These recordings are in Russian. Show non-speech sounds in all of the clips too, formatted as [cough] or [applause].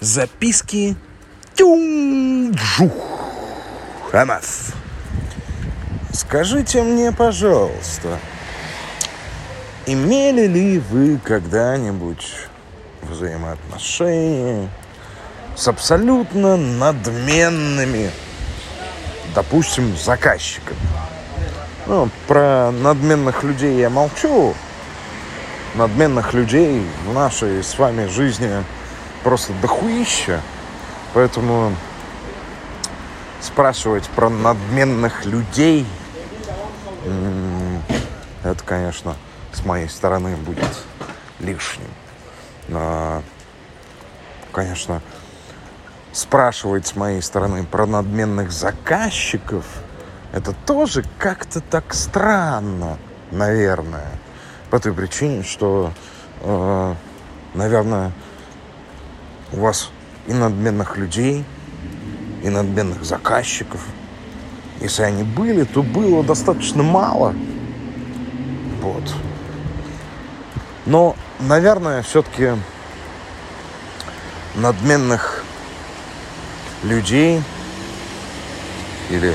Записки МФ. Скажите мне, пожалуйста, имели ли вы когда-нибудь взаимоотношения с абсолютно надменными, допустим, заказчиками? Ну, про надменных людей я молчу. Надменных людей в нашей с вами жизни просто дохуища. Поэтому спрашивать про надменных людей, это, конечно, с моей стороны будет лишним. Но, конечно, спрашивать с моей стороны про надменных заказчиков, это тоже как-то так странно, наверное. По той причине, что, э, наверное, у вас и надменных людей, и надменных заказчиков. Если они были, то было достаточно мало. Вот. Но, наверное, все-таки надменных людей или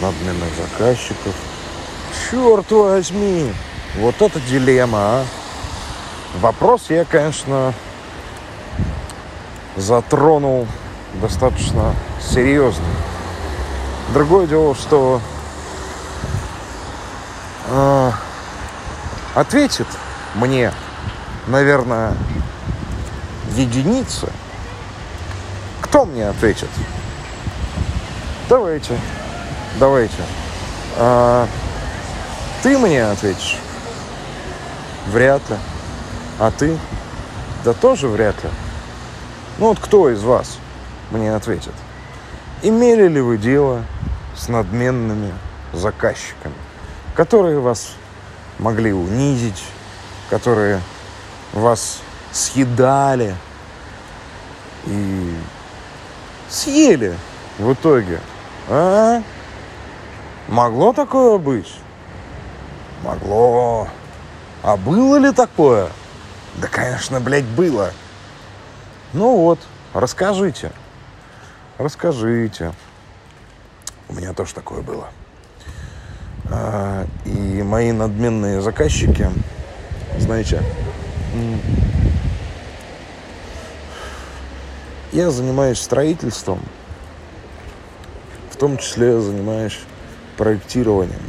надменных заказчиков. Черт возьми! Вот это дилемма, а! Вопрос я, конечно, затронул достаточно серьезно. Другое дело, что э, ответит мне, наверное, единица. Кто мне ответит? Давайте, давайте. А, ты мне ответишь? Вряд ли. А ты? Да тоже вряд ли. Ну вот кто из вас мне ответит? Имели ли вы дело с надменными заказчиками, которые вас могли унизить, которые вас съедали и съели в итоге? А? Могло такое быть? Могло. А было ли такое? Да, конечно, блядь, было. Ну вот, расскажите. Расскажите. У меня тоже такое было. А, и мои надменные заказчики, знаете, я занимаюсь строительством, в том числе занимаюсь проектированием.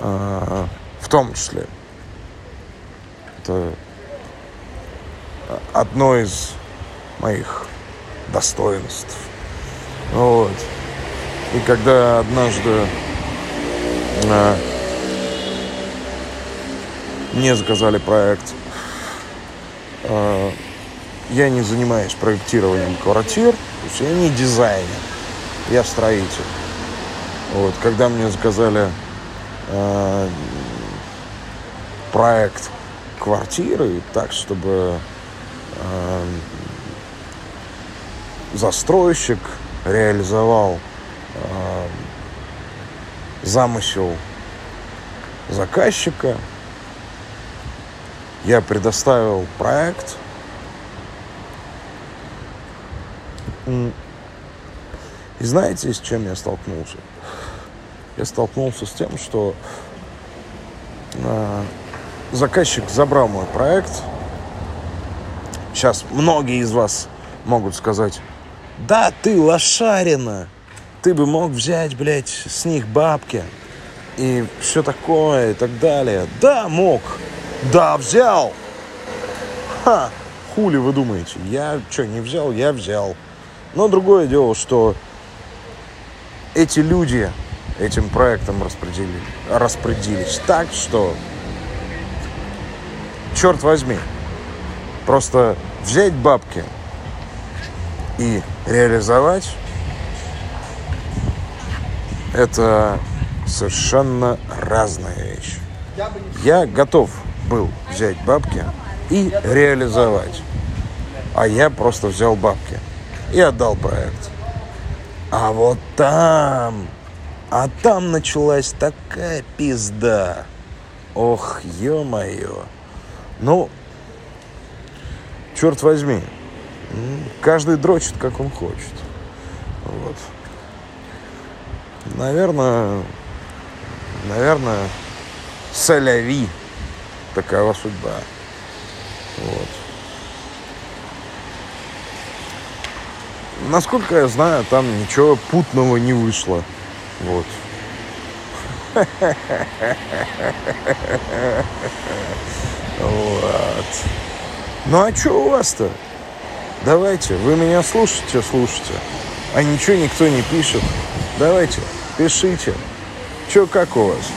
А, в том числе. Это одно из моих достоинств. Вот. И когда однажды э, мне заказали проект, э, я не занимаюсь проектированием квартир, то есть я не дизайнер, я строитель. Вот, когда мне заказали э, проект квартиры так, чтобы застройщик реализовал э, замысел заказчика. Я предоставил проект. И знаете, с чем я столкнулся? Я столкнулся с тем, что э, заказчик забрал мой проект. Сейчас многие из вас могут сказать, да, ты лошарина. Ты бы мог взять, блядь, с них бабки. И все такое, и так далее. Да, мог. Да, взял. Ха, хули вы думаете? Я что, не взял? Я взял. Но другое дело, что эти люди этим проектом распределили, распределились так, что, черт возьми, просто взять бабки – и реализовать, это совершенно разная вещь. Я готов был взять бабки и реализовать. А я просто взял бабки и отдал проект. А вот там, а там началась такая пизда. Ох, ё-моё. Ну, черт возьми, Каждый дрочит, как он хочет. Вот. Наверное, наверное, соляви. Такова судьба. Вот. Насколько я знаю, там ничего путного не вышло. Вот. [laughs] Вот. Ну а что у вас-то? Давайте, вы меня слушайте, слушайте. А ничего никто не пишет. Давайте, пишите. Че, как у вас?